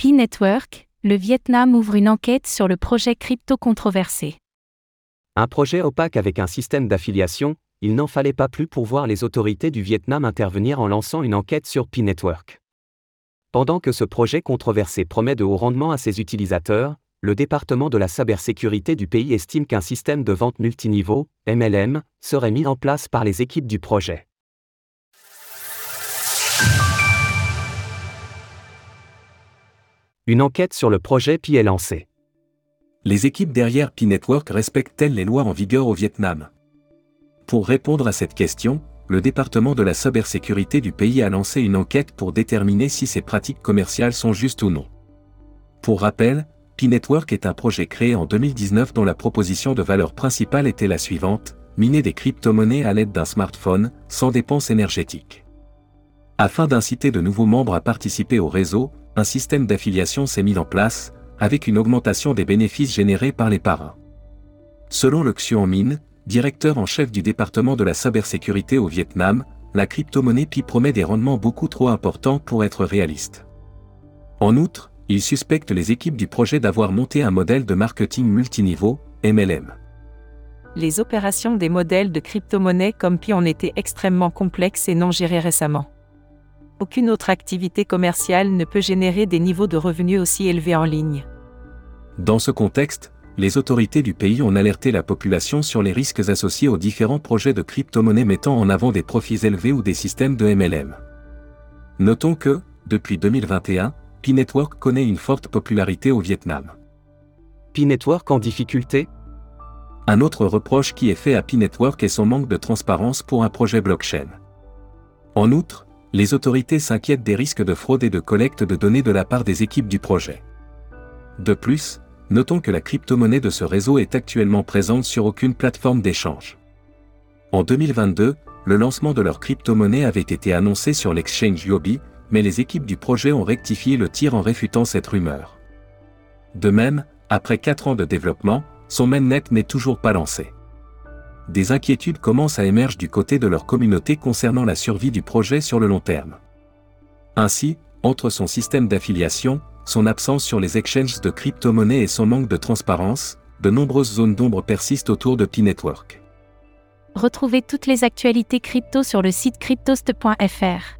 P-Network, le Vietnam ouvre une enquête sur le projet crypto controversé. Un projet opaque avec un système d'affiliation, il n'en fallait pas plus pour voir les autorités du Vietnam intervenir en lançant une enquête sur P-Network. Pendant que ce projet controversé promet de hauts rendements à ses utilisateurs, le département de la cybersécurité du pays estime qu'un système de vente multiniveau, MLM, serait mis en place par les équipes du projet. Une enquête sur le projet Pi est lancée. Les équipes derrière Pi Network respectent-elles les lois en vigueur au Vietnam? Pour répondre à cette question, le département de la cybersécurité du pays a lancé une enquête pour déterminer si ces pratiques commerciales sont justes ou non. Pour rappel, Pi Network est un projet créé en 2019 dont la proposition de valeur principale était la suivante, miner des crypto-monnaies à l'aide d'un smartphone, sans dépenses énergétiques. Afin d'inciter de nouveaux membres à participer au réseau, un système d'affiliation s'est mis en place, avec une augmentation des bénéfices générés par les parrains. Selon le Xuan directeur en chef du département de la cybersécurité au Vietnam, la crypto-monnaie Pi promet des rendements beaucoup trop importants pour être réaliste. En outre, il suspecte les équipes du projet d'avoir monté un modèle de marketing multiniveau, MLM. Les opérations des modèles de crypto-monnaie comme Pi ont été extrêmement complexes et non gérées récemment aucune autre activité commerciale ne peut générer des niveaux de revenus aussi élevés en ligne. Dans ce contexte, les autorités du pays ont alerté la population sur les risques associés aux différents projets de crypto-monnaies mettant en avant des profits élevés ou des systèmes de MLM. Notons que, depuis 2021, P-Network connaît une forte popularité au Vietnam. P-Network en difficulté? Un autre reproche qui est fait à P-Network est son manque de transparence pour un projet blockchain. En outre, les autorités s'inquiètent des risques de fraude et de collecte de données de la part des équipes du projet. De plus, notons que la crypto-monnaie de ce réseau est actuellement présente sur aucune plateforme d'échange. En 2022, le lancement de leur crypto-monnaie avait été annoncé sur l'exchange Yobi, mais les équipes du projet ont rectifié le tir en réfutant cette rumeur. De même, après 4 ans de développement, son mainnet n'est toujours pas lancé des inquiétudes commencent à émerger du côté de leur communauté concernant la survie du projet sur le long terme. Ainsi, entre son système d'affiliation, son absence sur les exchanges de crypto-monnaies et son manque de transparence, de nombreuses zones d'ombre persistent autour de P-Network. Retrouvez toutes les actualités crypto sur le site cryptost.fr.